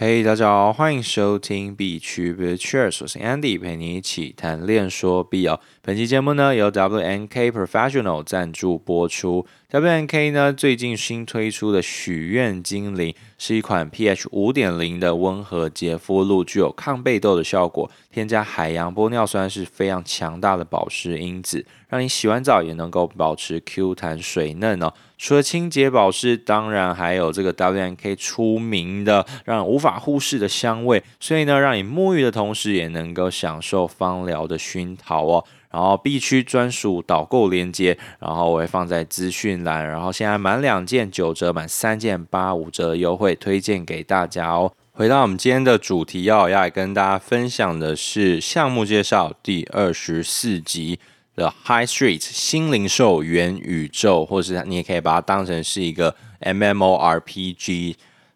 嘿，hey, 大家好，欢迎收听币趣 Cheers，我是 Andy，陪你一起谈恋说币哦。本期节目呢由 WNK Professional 赞助播出。WNK 呢最近新推出的许愿精灵是一款 pH 五点零的温和洁肤露，具有抗痘痘的效果，添加海洋玻尿酸是非常强大的保湿因子，让你洗完澡也能够保持 Q 弹水嫩哦。除了清洁保湿，当然还有这个 WNK 出名的让人无法忽视的香味，所以呢，让你沐浴的同时也能够享受芳疗的熏陶哦。然后 B 区专属导购链接，然后我会放在资讯栏。然后现在满两件九折，满三件八五折优惠，推荐给大家哦。回到我们今天的主题，要要来跟大家分享的是项目介绍第二十四集。的 High Street 新零售元宇宙，或是你也可以把它当成是一个 MMORPG。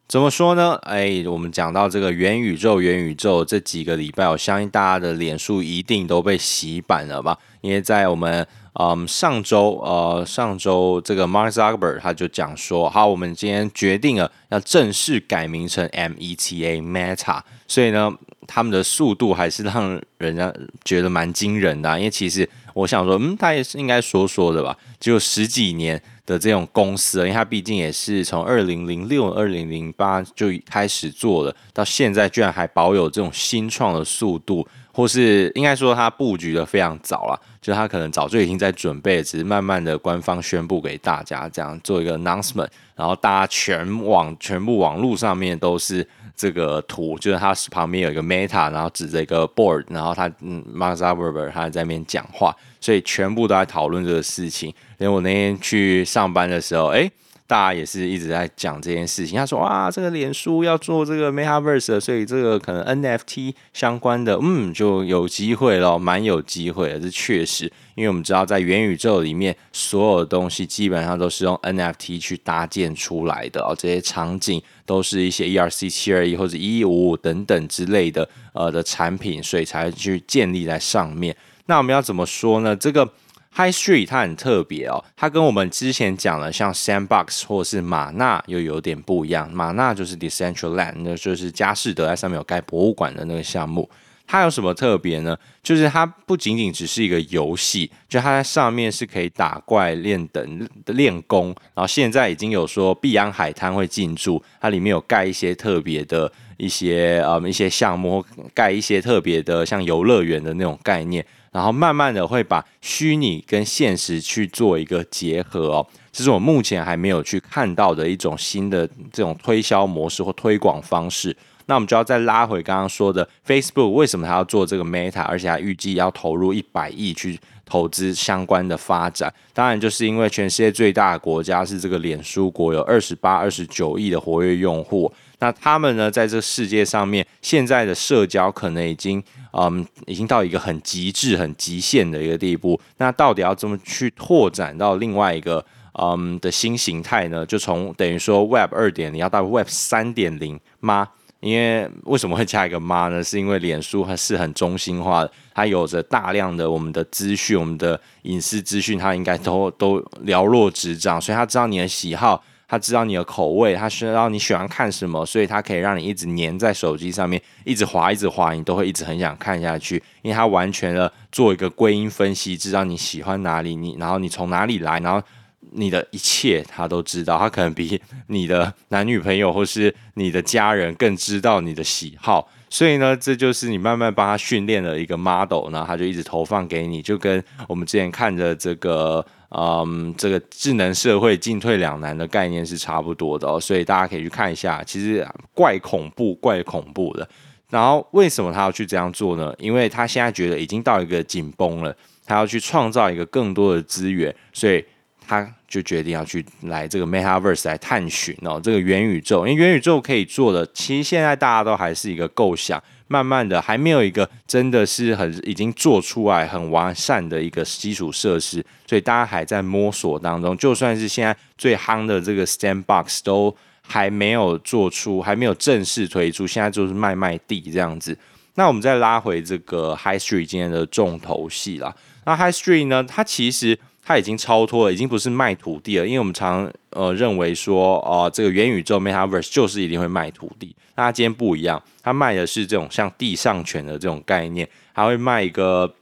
怎么说呢？哎，我们讲到这个元宇宙，元宇宙这几个礼拜，我相信大家的脸书一定都被洗版了吧？因为在我们嗯上周呃上周这个 Mark Zuckerberg 他就讲说，好，我们今天决定了要正式改名成 META Meta，所以呢，他们的速度还是让人家觉得蛮惊人的啊，因为其实。我想说，嗯，他也是应该说说的吧，就十几年的这种公司，因为他毕竟也是从二零零六、二零零八就开始做了，到现在居然还保有这种新创的速度，或是应该说他布局的非常早了，就他可能早就已经在准备，只是慢慢的官方宣布给大家，这样做一个 announcement，然后大家全网全部网络上面都是。这个图就是他旁边有一个 Meta，然后指着一个 board，然后他嗯，Mark Zuckerberg 他在那边讲话，所以全部都在讨论这个事情。连我那天去上班的时候，诶。大家也是一直在讲这件事情。他说：“哇，这个脸书要做这个 Metaverse，所以这个可能 NFT 相关的，嗯，就有机会了，蛮有机会的。这确实，因为我们知道在元宇宙里面，所有的东西基本上都是用 NFT 去搭建出来的哦。这些场景都是一些 ERC 七二一或者一一五五等等之类的呃的产品，所以才去建立在上面。那我们要怎么说呢？这个。” High Street 它很特别哦，它跟我们之前讲的像 Sandbox 或是马纳又有点不一样。马纳就是 Decentraland，那就是佳士得在上面有盖博物馆的那个项目。它有什么特别呢？就是它不仅仅只是一个游戏，就它在上面是可以打怪练等练功。然后现在已经有说碧安海滩会进驻，它里面有盖一些特别的一些呃、嗯、一些项目，盖一些特别的像游乐园的那种概念。然后慢慢的会把虚拟跟现实去做一个结合哦，这是我目前还没有去看到的一种新的这种推销模式或推广方式。那我们就要再拉回刚刚说的 Facebook，为什么它要做这个 Meta，而且还预计要投入一百亿去投资相关的发展？当然就是因为全世界最大的国家是这个脸书国，有二十八、二十九亿的活跃用户。那他们呢，在这世界上面，现在的社交可能已经，嗯，已经到一个很极致、很极限的一个地步。那到底要怎么去拓展到另外一个，嗯的新形态呢？就从等于说 Web 二点零要到 Web 三点零吗？因为为什么会加一个吗呢？是因为脸书它是很中心化的，它有着大量的我们的资讯、我们的隐私资讯，它应该都都了若指掌，所以它知道你的喜好。他知道你的口味，他知道你喜欢看什么，所以他可以让你一直粘在手机上面，一直滑，一直滑，你都会一直很想看下去，因为他完全的做一个归因分析，知道你喜欢哪里，你然后你从哪里来，然后你的一切他都知道，他可能比你的男女朋友或是你的家人更知道你的喜好，所以呢，这就是你慢慢帮他训练的一个 model，然后他就一直投放给你，就跟我们之前看的这个。嗯，这个智能社会进退两难的概念是差不多的哦，所以大家可以去看一下，其实怪恐怖，怪恐怖的。然后为什么他要去这样做呢？因为他现在觉得已经到一个紧绷了，他要去创造一个更多的资源，所以他就决定要去来这个 Metaverse 来探寻哦，这个元宇宙。因为元宇宙可以做的，其实现在大家都还是一个构想。慢慢的，还没有一个真的是很已经做出来很完善的一个基础设施，所以大家还在摸索当中。就算是现在最夯的这个 Standbox 都还没有做出，还没有正式推出，现在就是卖卖地这样子。那我们再拉回这个 High Street 今天的重头戏啦。那 High Street 呢，它其实它已经超脱了，已经不是卖土地了。因为我们常呃认为说，哦、呃，这个元宇宙 Metaverse 就是一定会卖土地。那它今天不一样，它卖的是这种像地上权的这种概念，还会卖一个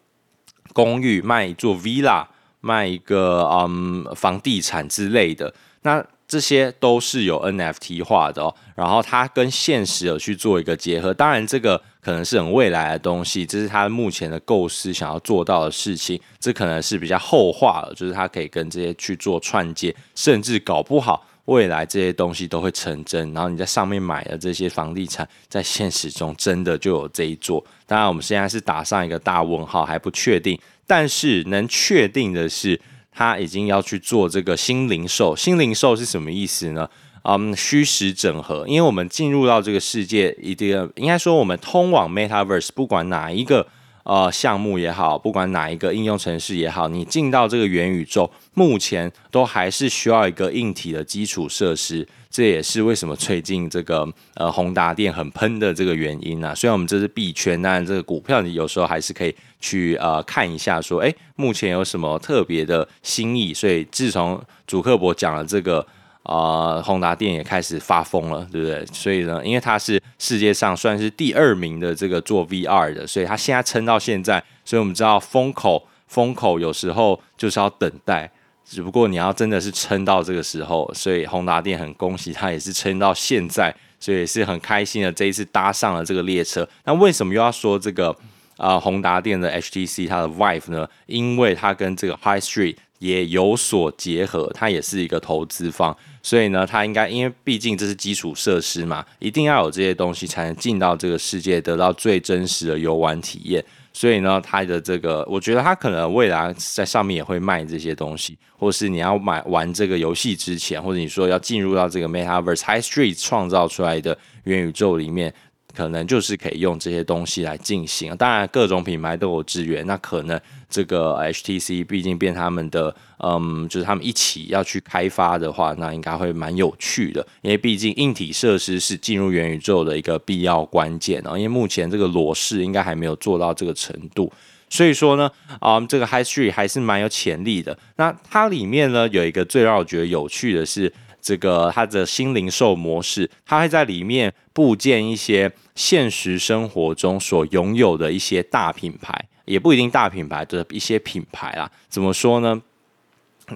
公寓，卖一座 villa，卖一个嗯房地产之类的。那这些都是有 NFT 化的哦，然后它跟现实有去做一个结合。当然，这个可能是很未来的东西，这是它目前的构思想要做到的事情。这可能是比较后话了，就是它可以跟这些去做串接，甚至搞不好未来这些东西都会成真。然后你在上面买的这些房地产，在现实中真的就有这一座。当然，我们现在是打上一个大问号，还不确定。但是能确定的是。他已经要去做这个新零售，新零售是什么意思呢？嗯，虚实整合。因为我们进入到这个世界，一定应该说我们通往 Metaverse，不管哪一个呃项目也好，不管哪一个应用程式也好，你进到这个元宇宙，目前都还是需要一个硬体的基础设施。这也是为什么最近这个呃宏达电很喷的这个原因啊。虽然我们这是币圈，但这个股票你有时候还是可以去呃看一下，说哎，目前有什么特别的新意。所以自从祖克伯讲了这个，呃，宏达电也开始发疯了，对不对？所以呢，因为它是世界上算是第二名的这个做 VR 的，所以它现在撑到现在。所以我们知道风口，风口有时候就是要等待。只不过你要真的是撑到这个时候，所以宏达电很恭喜他，也是撑到现在，所以也是很开心的这一次搭上了这个列车。那为什么又要说这个啊宏达电的 HTC 它的 Vive 呢？因为它跟这个 High Street 也有所结合，它也是一个投资方，所以呢，它应该因为毕竟这是基础设施嘛，一定要有这些东西才能进到这个世界，得到最真实的游玩体验。所以呢，它的这个，我觉得它可能未来在上面也会卖这些东西，或是你要买玩这个游戏之前，或者你说要进入到这个 Metaverse High Street 创造出来的元宇宙里面。可能就是可以用这些东西来进行，当然各种品牌都有资源。那可能这个 HTC 毕竟变他们的，嗯，就是他们一起要去开发的话，那应该会蛮有趣的。因为毕竟硬体设施是进入元宇宙的一个必要关键哦。因为目前这个裸视应该还没有做到这个程度，所以说呢，嗯，这个 High Street 还是蛮有潜力的。那它里面呢有一个最让我觉得有趣的是。这个它的新零售模式，它会在里面布建一些现实生活中所拥有的一些大品牌，也不一定大品牌的一些品牌啦。怎么说呢？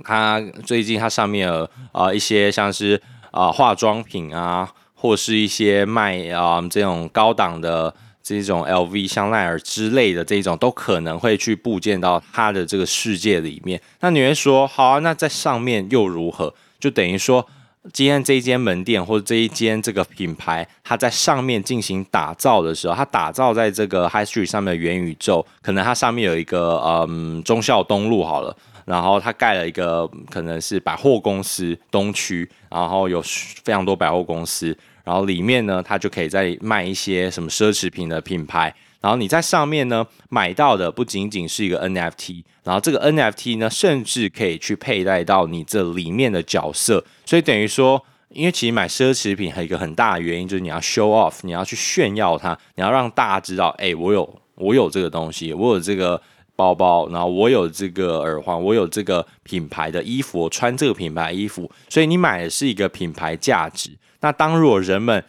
它最近它上面有啊一些像是啊化妆品啊，或是一些卖啊这种高档的这种 LV、香奈儿之类的这种，都可能会去布建到它的这个世界里面。那你会说，好啊，那在上面又如何？就等于说，今天这一间门店或者这一间这个品牌，它在上面进行打造的时候，它打造在这个 High Street 上面的元宇宙，可能它上面有一个嗯忠孝东路好了，然后它盖了一个可能是百货公司东区，然后有非常多百货公司，然后里面呢，它就可以再卖一些什么奢侈品的品牌。然后你在上面呢买到的不仅仅是一个 NFT，然后这个 NFT 呢甚至可以去佩戴到你这里面的角色，所以等于说，因为其实买奢侈品还有一个很大的原因就是你要 show off，你要去炫耀它，你要让大家知道，哎，我有我有这个东西，我有这个包包，然后我有这个耳环，我有这个品牌的衣服，我穿这个品牌衣服，所以你买的是一个品牌价值。那当如果人们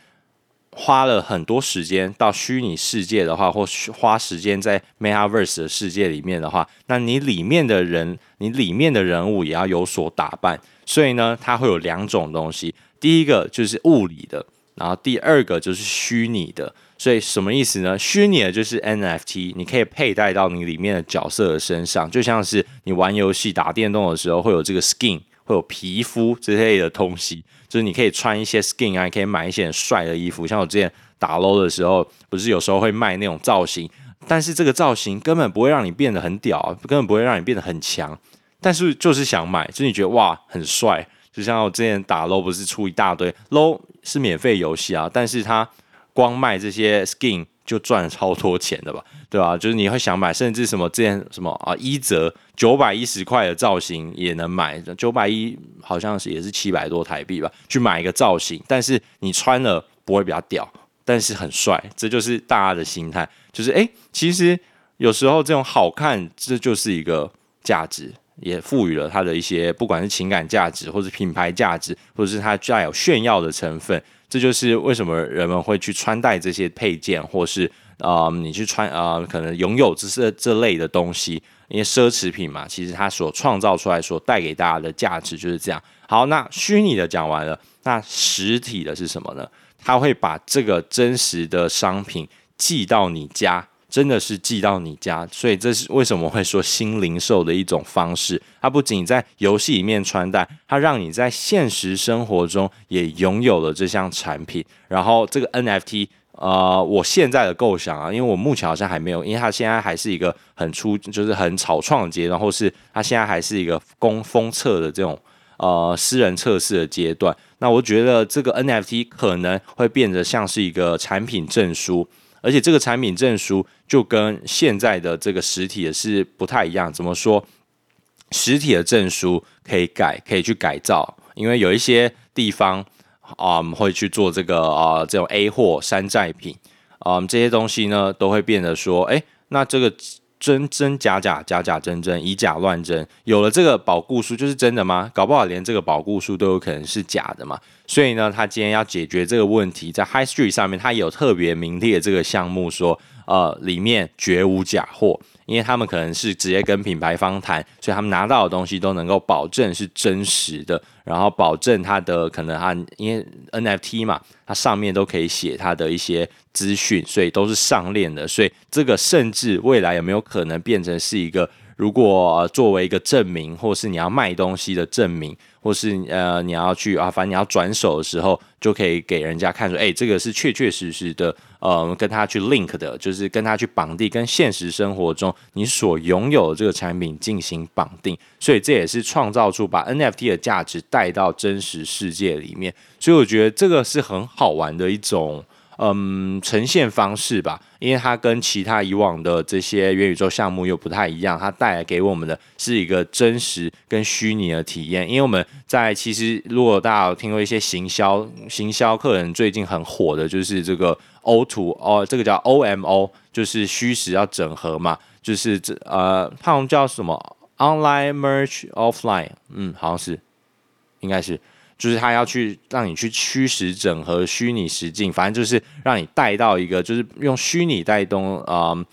花了很多时间到虚拟世界的话，或花时间在 Metaverse 的世界里面的话，那你里面的人，你里面的人物也要有所打扮。所以呢，它会有两种东西，第一个就是物理的，然后第二个就是虚拟的。所以什么意思呢？虚拟的就是 NFT，你可以佩戴到你里面的角色的身上，就像是你玩游戏打电动的时候会有这个 skin。会有皮肤之类的东西，就是你可以穿一些 skin 啊，可以买一些很帅的衣服。像我之前打 LOL 的时候，不是有时候会卖那种造型，但是这个造型根本不会让你变得很屌，根本不会让你变得很强，但是就是想买，就是你觉得哇很帅。就像我之前打 LOL 不是出一大堆 LOL 是免费游戏啊，但是它光卖这些 skin。就赚超多钱的吧，对吧？就是你会想买，甚至什么之前什么啊，一折九百一十块的造型也能买，九百一好像是也是七百多台币吧，去买一个造型，但是你穿了不会比较屌，但是很帅，这就是大家的心态，就是诶，其实有时候这种好看，这就是一个价值，也赋予了它的一些不管是情感价值，或是品牌价值，或者是它带有炫耀的成分。这就是为什么人们会去穿戴这些配件，或是啊、呃，你去穿啊、呃，可能拥有这些这类的东西，因为奢侈品嘛，其实它所创造出来、所带给大家的价值就是这样。好，那虚拟的讲完了，那实体的是什么呢？它会把这个真实的商品寄到你家。真的是寄到你家，所以这是为什么会说新零售的一种方式。它不仅在游戏里面穿戴，它让你在现实生活中也拥有了这项产品。然后这个 NFT，呃，我现在的构想啊，因为我目前好像还没有，因为它现在还是一个很初，就是很草创的阶段，或是它现在还是一个公封测的这种呃私人测试的阶段。那我觉得这个 NFT 可能会变得像是一个产品证书。而且这个产品证书就跟现在的这个实体的是不太一样。怎么说？实体的证书可以改，可以去改造，因为有一些地方啊、嗯、会去做这个啊、这种 A 货山寨品啊、这些东西呢都会变得说，哎，那这个。真真假假，假假真真，以假乱真。有了这个保固书，就是真的吗？搞不好连这个保固书都有可能是假的嘛。所以呢，他今天要解决这个问题，在 High Street 上面，他有特别名列这个项目说，呃，里面绝无假货。因为他们可能是直接跟品牌方谈，所以他们拿到的东西都能够保证是真实的，然后保证它的可能它因为 NFT 嘛，它上面都可以写它的一些资讯，所以都是上链的，所以这个甚至未来有没有可能变成是一个，如果作为一个证明，或是你要卖东西的证明。或是呃，你要去啊，反正你要转手的时候，就可以给人家看说，哎，这个是确确实实的，呃，跟他去 link 的，就是跟他去绑定，跟现实生活中你所拥有的这个产品进行绑定，所以这也是创造出把 NFT 的价值带到真实世界里面，所以我觉得这个是很好玩的一种。嗯，呈现方式吧，因为它跟其他以往的这些元宇宙项目又不太一样，它带来给我们的是一个真实跟虚拟的体验。因为我们在其实，如果大家有听过一些行销行销客人最近很火的，就是这个 O to 哦，这个叫 OMO，就是虚实要整合嘛，就是这呃，它好像叫什么 Online Merge Offline，嗯，好像是，应该是。就是他要去让你去虚实整合、虚拟实境，反正就是让你带到一个，就是用虚拟带动啊、呃，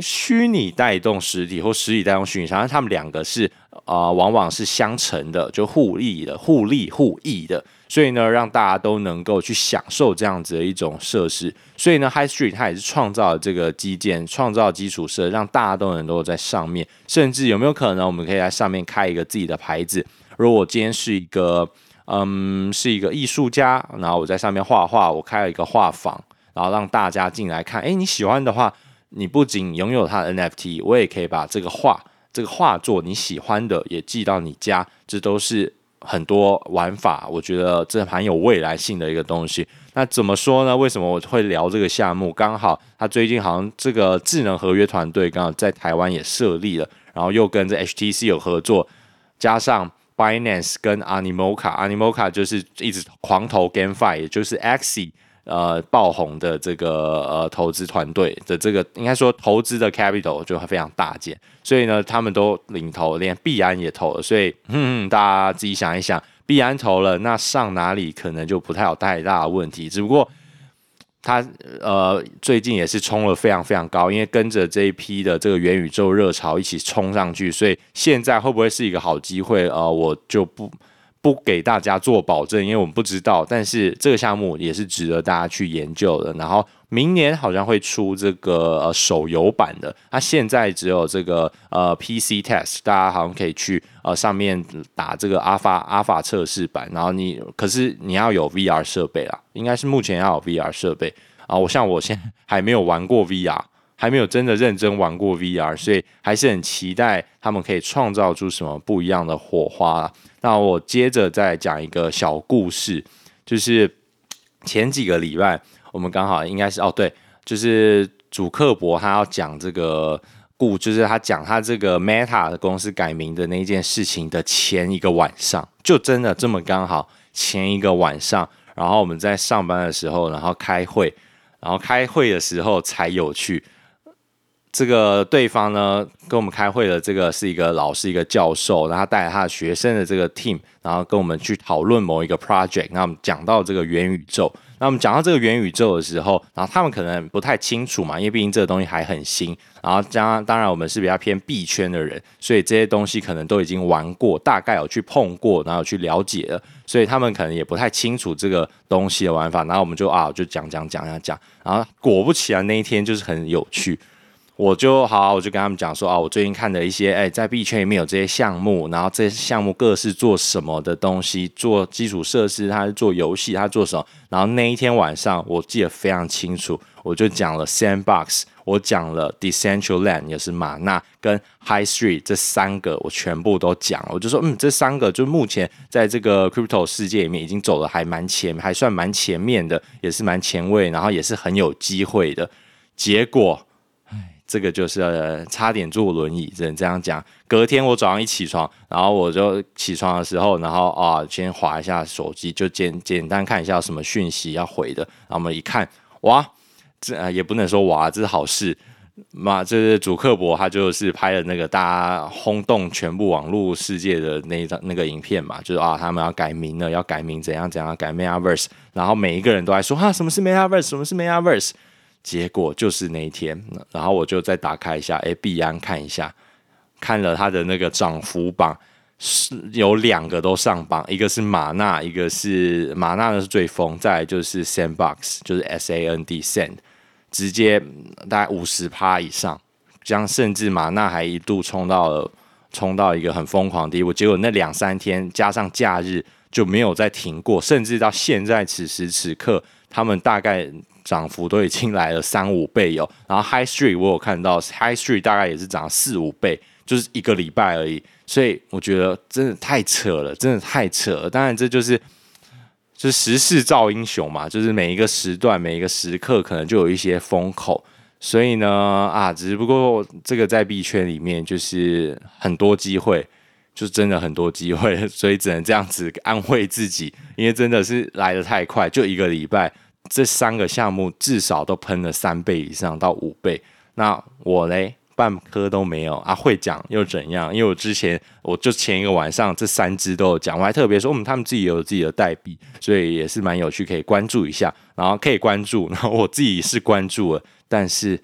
虚拟带动实体或实体带动虚拟，反正他们两个是啊、往往是相乘的，就互利的、互利互益的。所以呢，让大家都能够去享受这样子的一种设施。所以呢，High Street 它也是创造了这个基建，创造基础设，让大家都能够在上面。甚至有没有可能，我们可以在上面开一个自己的牌子？如果我今天是一个。嗯，是一个艺术家，然后我在上面画画，我开了一个画坊，然后让大家进来看。诶，你喜欢的话，你不仅拥有它的 NFT，我也可以把这个画、这个画作你喜欢的也寄到你家。这都是很多玩法，我觉得这蛮有未来性的一个东西。那怎么说呢？为什么我会聊这个项目？刚好他最近好像这个智能合约团队刚好在台湾也设立了，然后又跟这 HTC 有合作，加上。Binance 跟 Animoca，Animoca 就是一直狂投 GameFi，也就是 Axie 呃爆红的这个呃投资团队的这个应该说投资的 capital 就非常大件，所以呢他们都领投，连必安也投了，所以 嗯大家自己想一想，必安投了，那上哪里可能就不太有太大的问题，只不过。他呃最近也是冲了非常非常高，因为跟着这一批的这个元宇宙热潮一起冲上去，所以现在会不会是一个好机会？呃，我就不不给大家做保证，因为我们不知道。但是这个项目也是值得大家去研究的。然后。明年好像会出这个呃手游版的，它现在只有这个呃 PC test，大家好像可以去呃上面打这个 Alpha Alpha 测试版，然后你可是你要有 VR 设备啦，应该是目前要有 VR 设备啊。我像我现在还没有玩过 VR，还没有真的认真玩过 VR，所以还是很期待他们可以创造出什么不一样的火花。那我接着再讲一个小故事，就是前几个礼拜。我们刚好应该是哦，对，就是主克博他要讲这个故，就是他讲他这个 Meta 的公司改名的那件事情的前一个晚上，就真的这么刚好前一个晚上，然后我们在上班的时候，然后开会，然后开会的时候才有趣，这个对方呢跟我们开会的这个是一个老师，一个教授，然后带着他的学生的这个 team，然后跟我们去讨论某一个 project。那我们讲到这个元宇宙，那我们讲到这个元宇宙的时候，然后他们可能不太清楚嘛，因为毕竟这个东西还很新。然后将当然我们是比较偏币圈的人，所以这些东西可能都已经玩过，大概有去碰过，然后有去了解了，所以他们可能也不太清楚这个东西的玩法。然后我们就啊就讲讲讲讲讲，然后果不其然那一天就是很有趣。我就好，我就跟他们讲说啊，我最近看的一些，哎，在币圈里面有这些项目，然后这些项目各是做什么的东西，做基础设施，它是做游戏，它做什么？然后那一天晚上，我记得非常清楚，我就讲了 Sandbox，我讲了 Decentraland，也是马纳跟 High Street 这三个，我全部都讲了。我就说，嗯，这三个就目前在这个 Crypto 世界里面已经走的还蛮前，还算蛮前面的，也是蛮前卫，然后也是很有机会的。结果。这个就是、差点坐轮椅，只能这样讲。隔天我早上一起床，然后我就起床的时候，然后啊，先滑一下手机，就简简单看一下什么讯息要回的。然后我们一看，哇，这、呃、也不能说哇，这是好事。嘛，这是主克伯，他就是拍了那个大家轰动全部网络世界的那一张那个影片嘛，就是啊，他们要改名了，要改名怎样怎样改 Metaverse，然后每一个人都在说啊，什么是 Metaverse，什么是 Metaverse。结果就是那一天，然后我就再打开一下，哎，币安看一下，看了他的那个涨幅榜，是有两个都上榜，一个是马纳，一个是马纳的是最疯，再就是 Sandbox，就是 S A N D Sand，直接大概五十趴以上，这样甚至马纳还一度冲到了冲到一个很疯狂的地步，结果那两三天加上假日就没有再停过，甚至到现在此时此刻，他们大概。涨幅都已经来了三五倍有，然后 High Street 我有看到 High Street 大概也是涨四五倍，就是一个礼拜而已，所以我觉得真的太扯了，真的太扯了。当然这就是就是时势造英雄嘛，就是每一个时段每一个时刻可能就有一些风口，所以呢啊，只不过这个在币圈里面就是很多机会，就真的很多机会，所以只能这样子安慰自己，因为真的是来的太快，就一个礼拜。这三个项目至少都喷了三倍以上到五倍，那我嘞半颗都没有啊，会讲又怎样？因为我之前我就前一个晚上这三只都有讲，我还特别说，嗯，他们自己有自己的代币，所以也是蛮有趣，可以关注一下，然后可以关注，然后我自己是关注了，但是，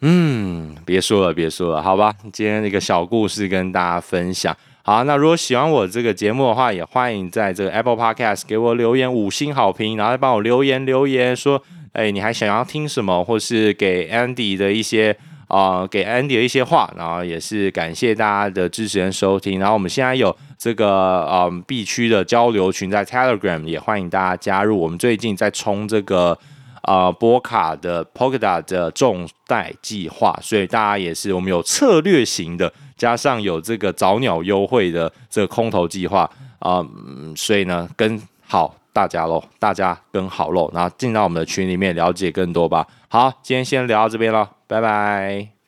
嗯，别说了，别说了，好吧，今天一个小故事跟大家分享。好，那如果喜欢我这个节目的话，也欢迎在这个 Apple Podcast 给我留言五星好评，然后帮我留言留言说，哎，你还想要听什么，或是给 Andy 的一些啊、给 Andy 的一些话，然后也是感谢大家的支持跟收听。然后我们现在有这个嗯 B 区的交流群在 Telegram，也欢迎大家加入。我们最近在冲这个啊、呃、波卡的 p o k a d a 的重贷计划，所以大家也是我们有策略型的。加上有这个早鸟优惠的这个空投计划啊、所以呢，跟好大家喽，大家跟好喽，然后进到我们的群里面了解更多吧。好，今天先聊到这边了，拜拜。